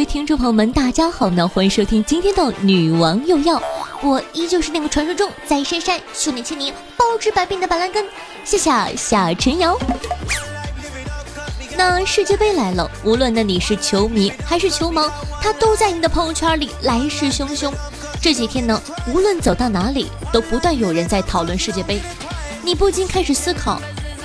位听众朋友们，大家好呢，欢迎收听今天的《女王又要》，我依旧是那个传说中在深山修炼千年、包治百病的板蓝根，谢谢夏晨瑶。那世界杯来了，无论呢你是球迷还是球盲，他都在你的朋友圈里来势汹汹。这几天呢，无论走到哪里，都不断有人在讨论世界杯，你不禁开始思考，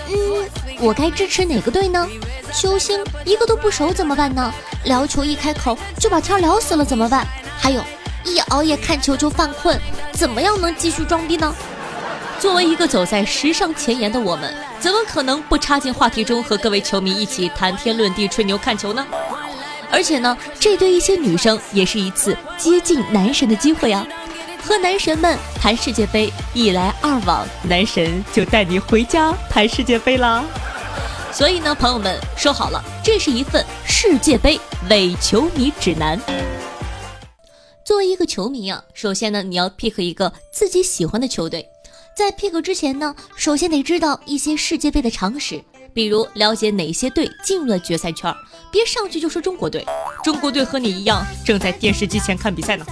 嗯，我该支持哪个队呢？球星一个都不熟怎么办呢？聊球一开口就把天聊死了怎么办？还有，一熬夜看球就犯困，怎么样能继续装逼呢？作为一个走在时尚前沿的我们，怎么可能不插进话题中和各位球迷一起谈天论地、吹牛看球呢？而且呢，这对一些女生也是一次接近男神的机会啊！和男神们谈世界杯，一来二往，男神就带你回家谈世界杯啦。所以呢，朋友们说好了，这是一份世界杯伪球迷指南。作为一个球迷啊，首先呢，你要 pick 一个自己喜欢的球队。在 pick 之前呢，首先得知道一些世界杯的常识，比如了解哪些队进入了决赛圈，别上去就说中国队。中国队和你一样，正在电视机前看比赛呢。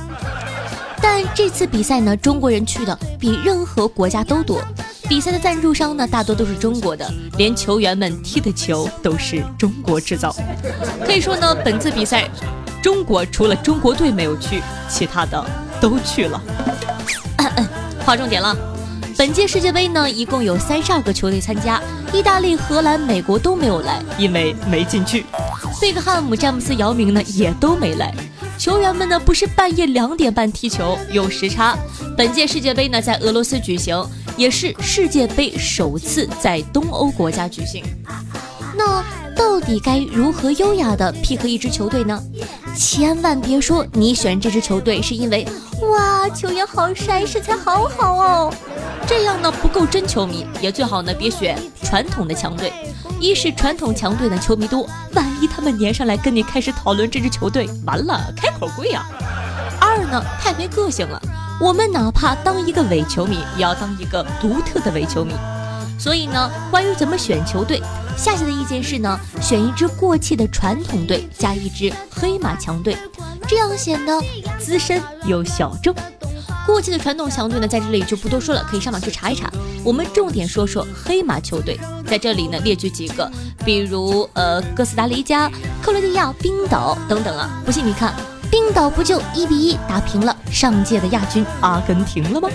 但这次比赛呢，中国人去的比任何国家都多。比赛的赞助商呢，大多都是中国的，连球员们踢的球都是中国制造。可以说呢，本次比赛，中国除了中国队没有去，其他的都去了。划重点了，本届世界杯呢，一共有三十二个球队参加，意大利、荷兰、美国都没有来，因为没进去。贝克汉姆、詹姆斯、姚明呢，也都没来。球员们呢，不是半夜两点半踢球，有时差。本届世界杯呢，在俄罗斯举行。也是世界杯首次在东欧国家举行，那到底该如何优雅的 pick 一支球队呢？千万别说你选这支球队是因为哇球员好帅，身材好好哦，这样呢不够真球迷，也最好呢别选传统的强队，一是传统强队的球迷多，万一他们粘上来跟你开始讨论这支球队，完了开口贵啊；二呢太没个性了。我们哪怕当一个伪球迷，也要当一个独特的伪球迷。所以呢，关于怎么选球队，夏夏的意见是呢，选一支过气的传统队，加一支黑马强队，这样显得资深又小众。过气的传统强队呢，在这里就不多说了，可以上网去查一查。我们重点说说黑马球队，在这里呢列举几个，比如呃哥斯达黎加、克罗地亚、冰岛等等啊。不信你看。冰岛不就一比一打平了上届的亚军阿根廷了吗？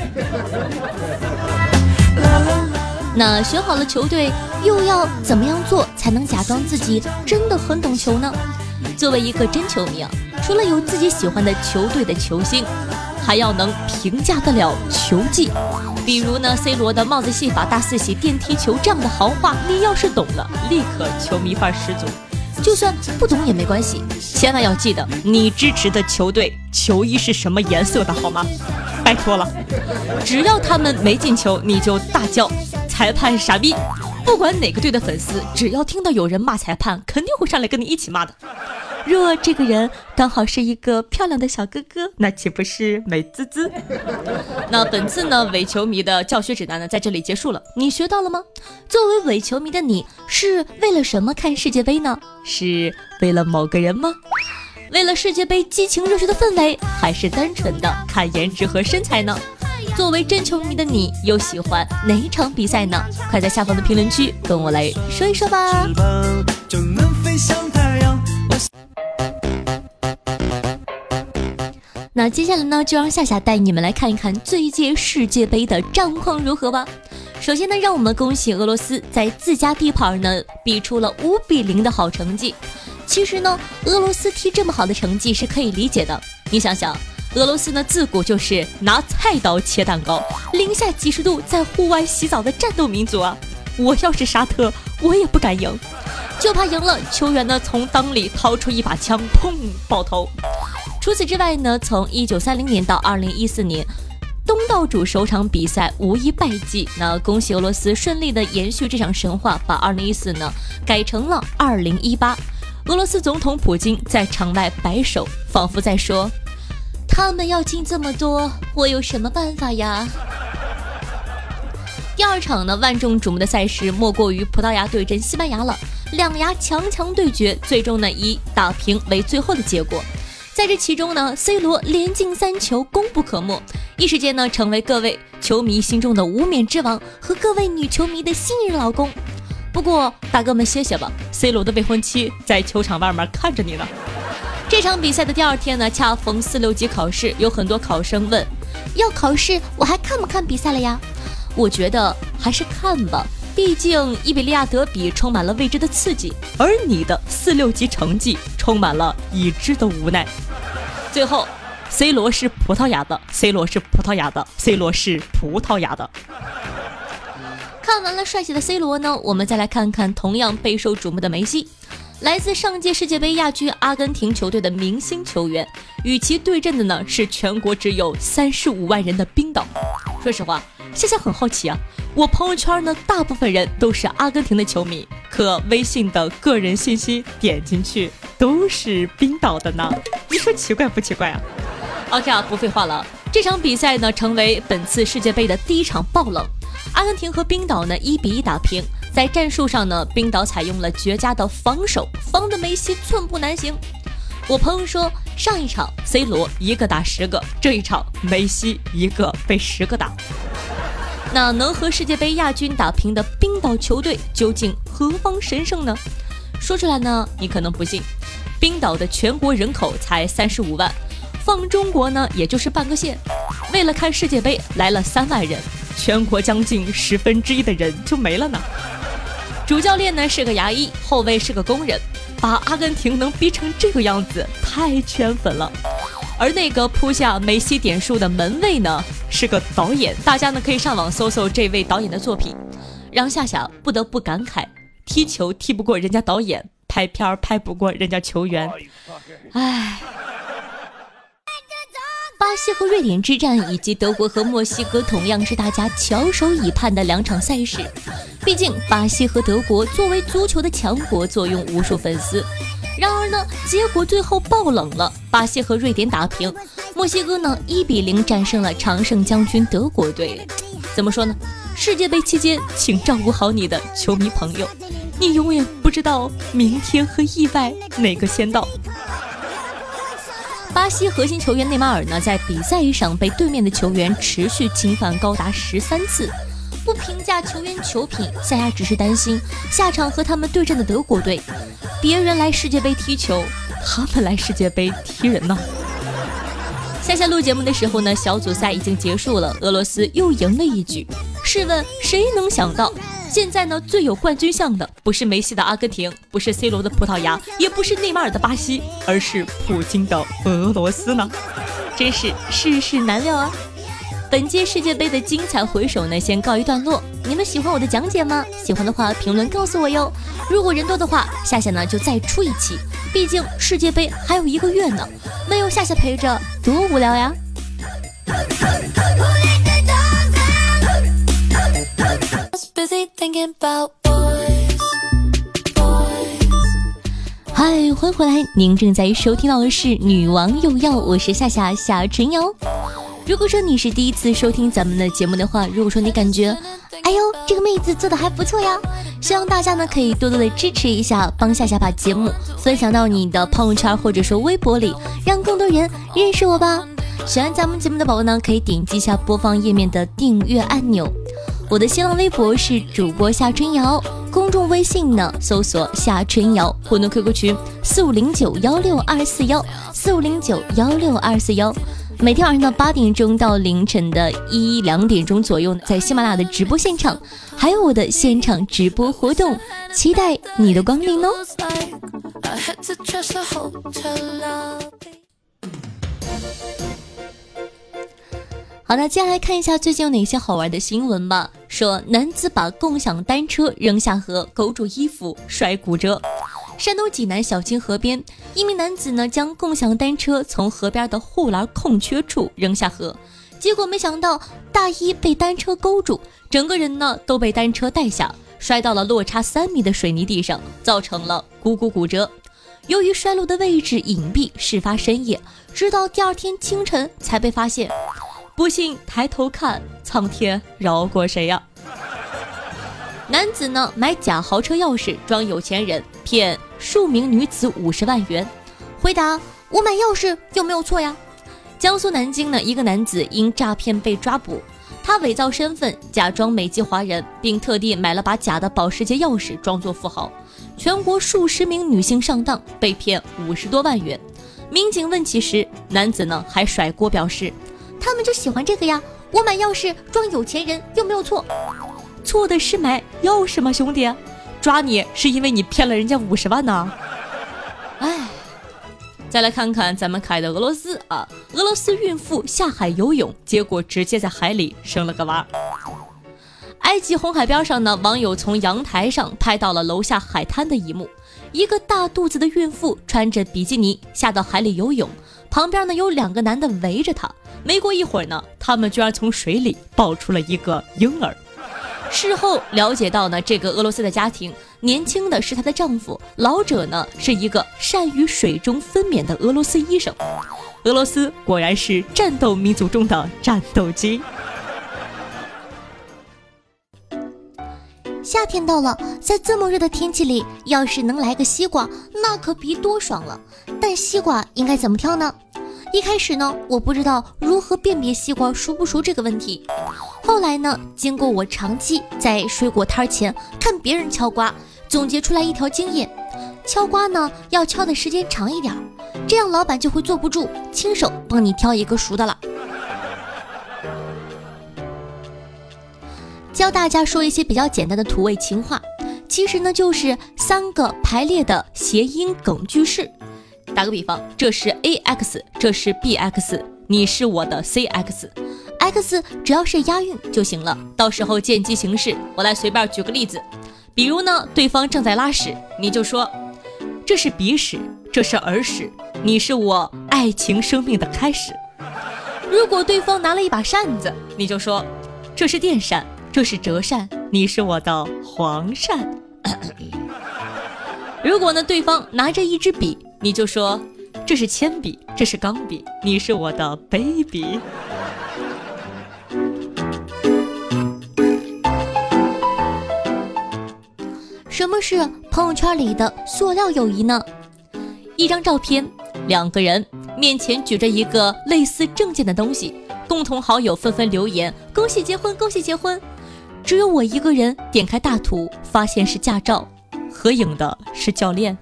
那选好了球队，又要怎么样做才能假装自己真的很懂球呢？作为一个真球迷啊，除了有自己喜欢的球队的球星，还要能评价得了球技。比如呢，C 罗的帽子戏法、大四喜、电梯球这样的豪话，你要是懂了，立刻球迷范十足。就算不懂也没关系，千万要记得你支持的球队球衣是什么颜色的，好吗？拜托了，只要他们没进球，你就大叫裁判傻逼。不管哪个队的粉丝，只要听到有人骂裁判，肯定会上来跟你一起骂的。若这个人刚好是一个漂亮的小哥哥，那岂不是美滋滋？那本次呢伪球迷的教学指南呢在这里结束了，你学到了吗？作为伪球迷的你是为了什么看世界杯呢？是为了某个人吗？为了世界杯激情热血的氛围，还是单纯的看颜值和身材呢？作为真球迷的你又喜欢哪一场比赛呢？快在下方的评论区跟我来说一说吧。那接下来呢，就让夏夏带你们来看一看最届世界杯的战况如何吧。首先呢，让我们恭喜俄罗斯在自家地盘呢比出了五比零的好成绩。其实呢，俄罗斯踢这么好的成绩是可以理解的。你想想，俄罗斯呢自古就是拿菜刀切蛋糕，零下几十度在户外洗澡的战斗民族啊！我要是沙特，我也不敢赢，就怕赢了球员呢从裆里掏出一把枪，砰爆头。除此之外呢，从一九三零年到二零一四年，东道主首场比赛无一败绩。那恭喜俄罗斯顺利的延续这场神话，把二零一四呢改成了二零一八。俄罗斯总统普京在场外摆手，仿佛在说：“他们要进这么多，我有什么办法呀？”第二场呢，万众瞩目的赛事莫过于葡萄牙对阵西班牙了。两牙强强对决，最终呢以打平为最后的结果。在这其中呢，C 罗连进三球，功不可没，一时间呢成为各位球迷心中的无冕之王和各位女球迷的新任老公。不过大哥们歇歇吧，C 罗的未婚妻在球场外面看着你呢。这场比赛的第二天呢，恰逢四六级考试，有很多考生问：要考试我还看不看比赛了呀？我觉得还是看吧，毕竟伊比利亚德比充满了未知的刺激，而你的四六级成绩充满了已知的无奈。最后，C 罗是葡萄牙的，C 罗是葡萄牙的，C 罗是葡萄牙的。看完了帅气的 C 罗呢，我们再来看看同样备受瞩目的梅西。来自上届世界杯亚军阿根廷球队的明星球员，与其对阵的呢是全国只有三十五万人的冰岛。说实话，夏夏很好奇啊，我朋友圈呢大部分人都是阿根廷的球迷，可微信的个人信息点进去都是冰岛的呢，你说奇怪不奇怪啊？OK 啊，不废话了，这场比赛呢成为本次世界杯的第一场爆冷，阿根廷和冰岛呢一比一打平。在战术上呢，冰岛采用了绝佳的防守，防的梅西寸步难行。我朋友说，上一场 C 罗一个打十个，这一场梅西一个被十个打。那能和世界杯亚军打平的冰岛球队究竟何方神圣呢？说出来呢，你可能不信。冰岛的全国人口才三十五万，放中国呢，也就是半个县。为了看世界杯，来了三万人，全国将近十分之一的人就没了呢。主教练呢是个牙医，后卫是个工人，把阿根廷能逼成这个样子，太圈粉了。而那个扑下梅西点数的门卫呢，是个导演，大家呢可以上网搜搜这位导演的作品，让夏夏不得不感慨：踢球踢不过人家导演，拍片拍不过人家球员，唉。巴西和瑞典之战，以及德国和墨西哥，同样是大家翘首以盼的两场赛事。毕竟，巴西和德国作为足球的强国，坐拥无数粉丝。然而呢，结果最后爆冷了，巴西和瑞典打平，墨西哥呢一比零战胜了常胜将军德国队。怎么说呢？世界杯期间，请照顾好你的球迷朋友，你永远不知道明天和意外哪个先到。巴西核心球员内马尔呢，在比赛上被对面的球员持续侵犯高达十三次。不评价球员球品，夏夏只是担心下场和他们对阵的德国队，别人来世界杯踢球，他们来世界杯踢人呢。夏夏录节目的时候呢，小组赛已经结束了，俄罗斯又赢了一局。试问谁能想到？现在呢，最有冠军相的不是梅西的阿根廷，不是 C 罗的葡萄牙，也不是内马尔的巴西，而是普京的俄罗斯呢。真是世事难料啊！本届世界杯的精彩回首呢，先告一段落。你们喜欢我的讲解吗？喜欢的话，评论告诉我哟。如果人多的话，夏夏呢就再出一期。毕竟世界杯还有一个月呢，没有夏夏陪着，多无聊呀！嗨，欢迎回来！您正在收听到的是《女王又要》，我是夏夏夏春瑶。如果说你是第一次收听咱们的节目的话，如果说你感觉，哎呦，这个妹子做的还不错呀，希望大家呢可以多多的支持一下，帮夏夏把节目分享到你的朋友圈或者说微博里，让更多人认识我吧。喜欢咱们节目的宝宝呢，可以点击一下播放页面的订阅按钮。我的新浪微博是主播夏春瑶，公众微信呢搜索夏春瑶，互动 QQ 群四五零九幺六二四幺四五零九幺六二四幺。每天晚上的八点钟到凌晨的一两点钟左右，在喜马拉雅的直播现场，还有我的现场直播活动，期待你的光临哦。好的，接下来看一下最近有哪些好玩的新闻吧。说男子把共享单车扔下河，勾住衣服摔骨折。山东济南小金河边，一名男子呢将共享单车从河边的护栏空缺处扔下河，结果没想到大衣被单车勾住，整个人呢都被单车带下，摔到了落差三米的水泥地上，造成了股骨骨折。由于摔落的位置隐蔽，事发深夜，直到第二天清晨才被发现。不信抬头看，苍天饶过谁呀？男子呢买假豪车钥匙装有钱人，骗数名女子五十万元。回答：我买钥匙有没有错呀？江苏南京呢，一个男子因诈骗被抓捕，他伪造身份，假装美籍华人，并特地买了把假的保时捷钥匙，装作富豪。全国数十名女性上当，被骗五十多万元。民警问起时，男子呢还甩锅表示，他们就喜欢这个呀。我买钥匙装有钱人又没有错？错的是买钥匙吗，兄弟？抓你是因为你骗了人家五十万呢。哎，再来看看咱们可爱的俄罗斯啊，俄罗斯孕妇下海游泳，结果直接在海里生了个娃。埃及红海边上呢，网友从阳台上拍到了楼下海滩的一幕：一个大肚子的孕妇穿着比基尼下到海里游泳，旁边呢有两个男的围着她。没过一会儿呢，他们居然从水里抱出了一个婴儿。事后了解到呢，这个俄罗斯的家庭，年轻的是她的丈夫，老者呢是一个善于水中分娩的俄罗斯医生。俄罗斯果然是战斗民族中的战斗机。夏天到了，在这么热的天气里，要是能来个西瓜，那可别多爽了。但西瓜应该怎么挑呢？一开始呢，我不知道如何辨别西瓜熟不熟这个问题。后来呢，经过我长期在水果摊前看别人敲瓜，总结出来一条经验：敲瓜呢要敲的时间长一点，这样老板就会坐不住，亲手帮你挑一个熟的了。教大家说一些比较简单的土味情话，其实呢就是三个排列的谐音梗句式。打个比方，这是 A X，这是 B X，你是我的 C X，X 只要是押韵就行了。到时候见机行事，我来随便举个例子，比如呢，对方正在拉屎，你就说这是鼻屎，这是耳屎，你是我爱情生命的开始。如果对方拿了一把扇子，你就说这是电扇。这是折扇，你是我的黄鳝。如果呢，对方拿着一支笔，你就说这是铅笔，这是钢笔，你是我的 baby。什么是朋友圈里的塑料友谊呢？一张照片，两个人面前举着一个类似证件的东西，共同好友纷纷留言：恭喜结婚，恭喜结婚。只有我一个人点开大图，发现是驾照，合影的是教练。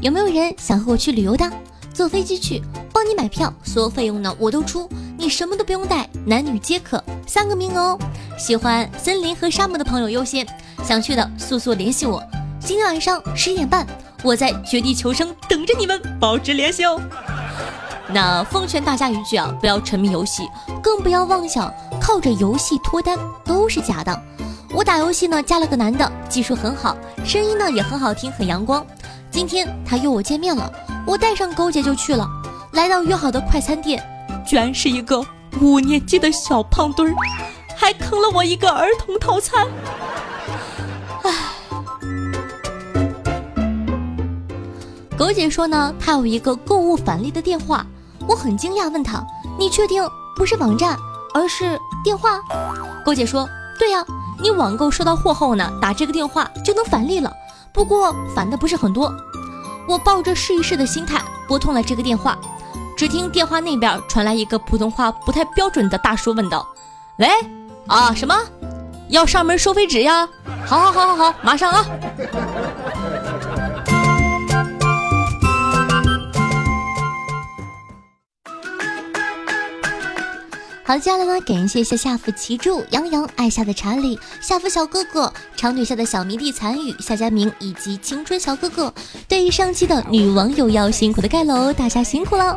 有没有人想和我去旅游的？坐飞机去，帮你买票，所有费用呢我都出，你什么都不用带，男女皆可，三个名额哦。喜欢森林和沙漠的朋友优先，想去的速速联系我。今天晚上十一点半，我在绝地求生等着你们，保持联系哦。那奉劝大家一句啊，不要沉迷游戏，更不要妄想靠着游戏脱单，都是假的。我打游戏呢，加了个男的，技术很好，声音呢也很好听，很阳光。今天他约我见面了，我带上狗姐就去了。来到约好的快餐店，居然是一个五年级的小胖墩儿，还坑了我一个儿童套餐。唉，狗姐说呢，她有一个购物返利的电话。我很惊讶，问他：“你确定不是网站，而是电话？”勾姐说：“对呀，你网购收到货后呢，打这个电话就能返利了。不过返的不是很多。”我抱着试一试的心态拨通了这个电话，只听电话那边传来一个普通话不太标准的大叔问道：“喂，啊什么？要上门收废纸呀？好好好好好，马上啊！”好，接下来呢，感谢一下夏福奇柱、杨洋、爱夏的查理、夏福小哥哥、长腿下的小迷弟残雨、夏佳明以及青春小哥哥。对于上期的女网友要辛苦的盖楼，大家辛苦了。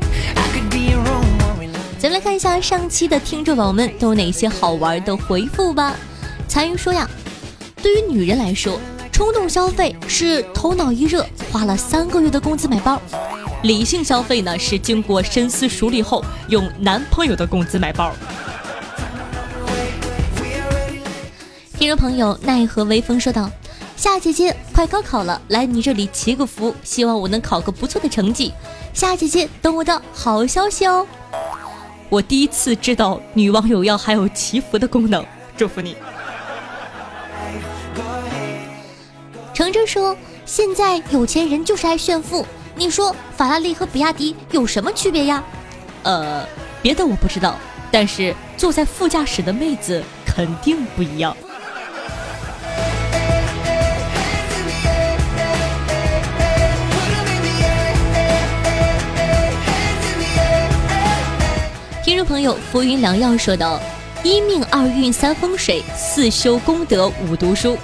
咱们来看一下上期的听众宝宝们都有哪些好玩的回复吧。残余说呀，对于女人来说，冲动消费是头脑一热，花了三个月的工资买包。理性消费呢，是经过深思熟虑后用男朋友的工资买包。听众朋友奈何微风说道：“夏姐姐快高考了，来你这里祈个福，希望我能考个不错的成绩。夏姐姐等我的好消息哦。”我第一次知道女网友要还有祈福的功能，祝福你。程程说：“现在有钱人就是爱炫富。”你说法拉利和比亚迪有什么区别呀？呃，别的我不知道，但是坐在副驾驶的妹子肯定不一样。听众朋友，浮云良药说道：一命二运三风水，四修功德五读书，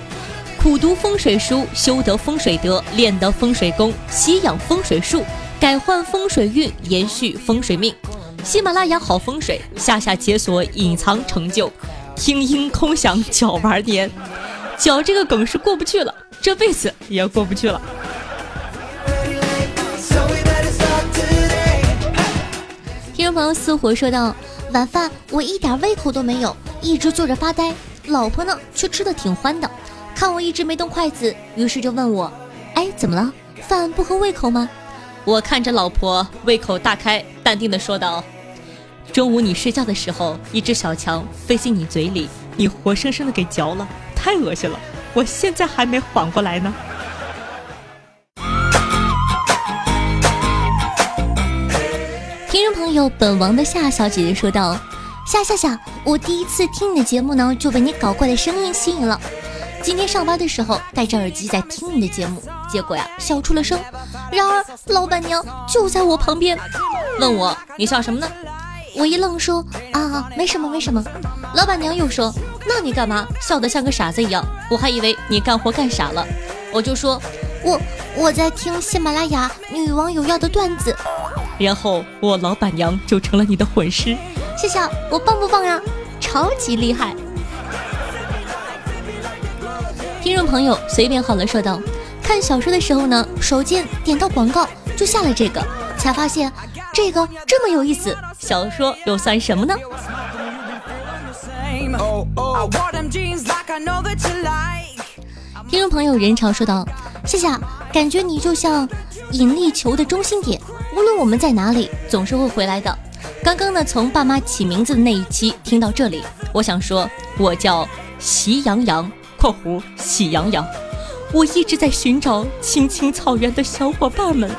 苦读风水书，修得风水德，练得风水功，习养风水术，改换风水运，延续风水命。喜马拉雅好风水，夏夏解锁隐藏成就，听音空想脚玩年，脚这个梗是过不去了，这辈子也过不去了。听众朋友似火说道：“晚饭我一点胃口都没有，一直坐着发呆。老婆呢却吃的挺欢的，看我一直没动筷子，于是就问我：哎，怎么了？饭不合胃口吗？我看着老婆胃口大开，淡定的说道：中午你睡觉的时候，一只小强飞进你嘴里，你活生生的给嚼了，太恶心了，我现在还没缓过来呢。”听众朋友，本王的夏小姐姐说道：“夏夏夏，我第一次听你的节目呢，就被你搞怪的声音吸引了。今天上班的时候戴着耳机在听你的节目，结果呀笑出了声。然而老板娘就在我旁边，问我你笑什么呢？我一愣说啊没什么没什么。老板娘又说那你干嘛笑得像个傻子一样？我还以为你干活干傻了。我就说我我在听喜马拉雅女王有药的段子。”然后我老板娘就成了你的混尸，谢谢，我棒不棒呀？超级厉害！听众朋友随便好了说道，看小说的时候呢，手贱点到广告就下了这个，才发现这个这么有意思。小说又算什么呢？听众朋友人潮说道，谢谢，感觉你就像引力球的中心点。无论我们在哪里，总是会回来的。刚刚呢，从爸妈起名字的那一期听到这里，我想说，我叫喜羊羊（括弧喜羊羊），我一直在寻找青青草原的小伙伴们。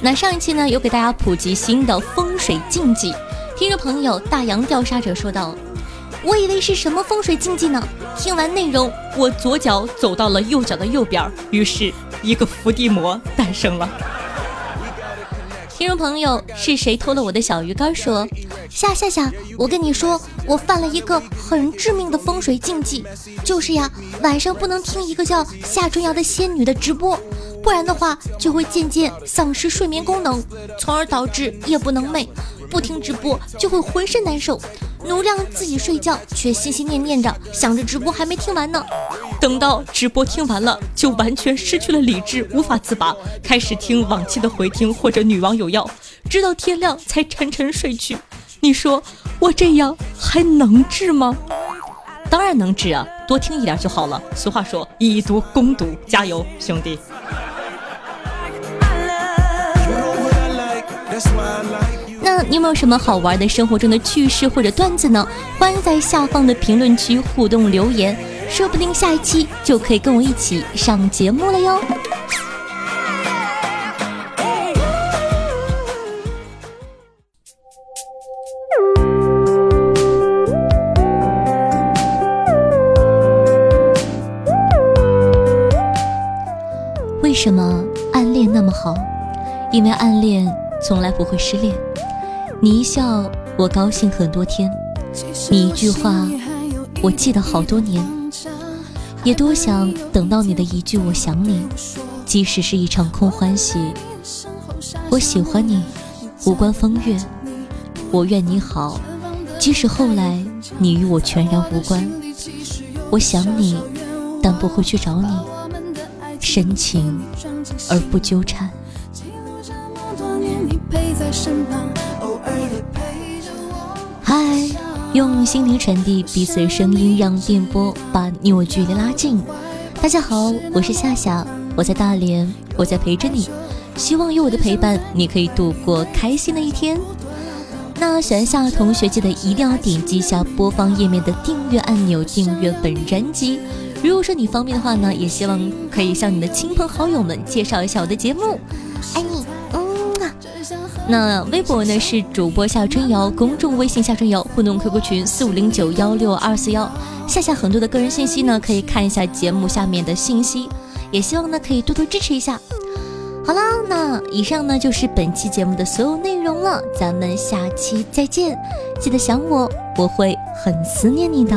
那上一期呢，有给大家普及新的风水禁忌。听众朋友大洋调查者说道。我以为是什么风水禁忌呢？听完内容，我左脚走到了右脚的右边，于是一个伏地魔诞生了。听众朋友，是谁偷了我的小鱼干？说夏夏夏，我跟你说，我犯了一个很致命的风水禁忌，就是呀，晚上不能听一个叫夏春瑶的仙女的直播，不然的话就会渐渐丧失睡眠功能，从而导致夜不能寐。不听直播就会浑身难受，努力让自己睡觉，却心心念念着想着直播还没听完呢。等到直播听完了，就完全失去了理智，无法自拔，开始听往期的回听或者女网有药，直到天亮才沉沉睡去。你说我这样还能治吗？当然能治啊，多听一点就好了。俗话说，以毒攻毒，加油，兄弟。那你有没有什么好玩的生活中的趣事或者段子呢？欢迎在下方的评论区互动留言，说不定下一期就可以跟我一起上节目了哟。为什么暗恋那么好？因为暗恋从来不会失恋。你一笑，我高兴很多天；你一句话，我记得好多年。也多想等到你的一句“我想你”，即使是一场空欢喜。我喜欢你，无关风月；我愿你好，即使后来你与我全然无关。我想你，但不会去找你，深情而不纠缠。嗨，用心灵传递彼此的声音，让电波把你我距离拉近。大家好，我是夏夏，我在大连，我在陪着你。希望有我的陪伴，你可以度过开心的一天。那喜欢夏同学记得一定要点击一下播放页面的订阅按钮，订阅本专辑。如果说你方便的话呢，也希望可以向你的亲朋好友们介绍一下我的节目，爱你，嗯。那微博呢是主播夏春瑶，公众微信夏春瑶，互动 QQ 群四五零九幺六二四幺。夏夏很多的个人信息呢，可以看一下节目下面的信息，也希望呢可以多多支持一下。好啦，那以上呢就是本期节目的所有内容了，咱们下期再见，记得想我，我会很思念你的。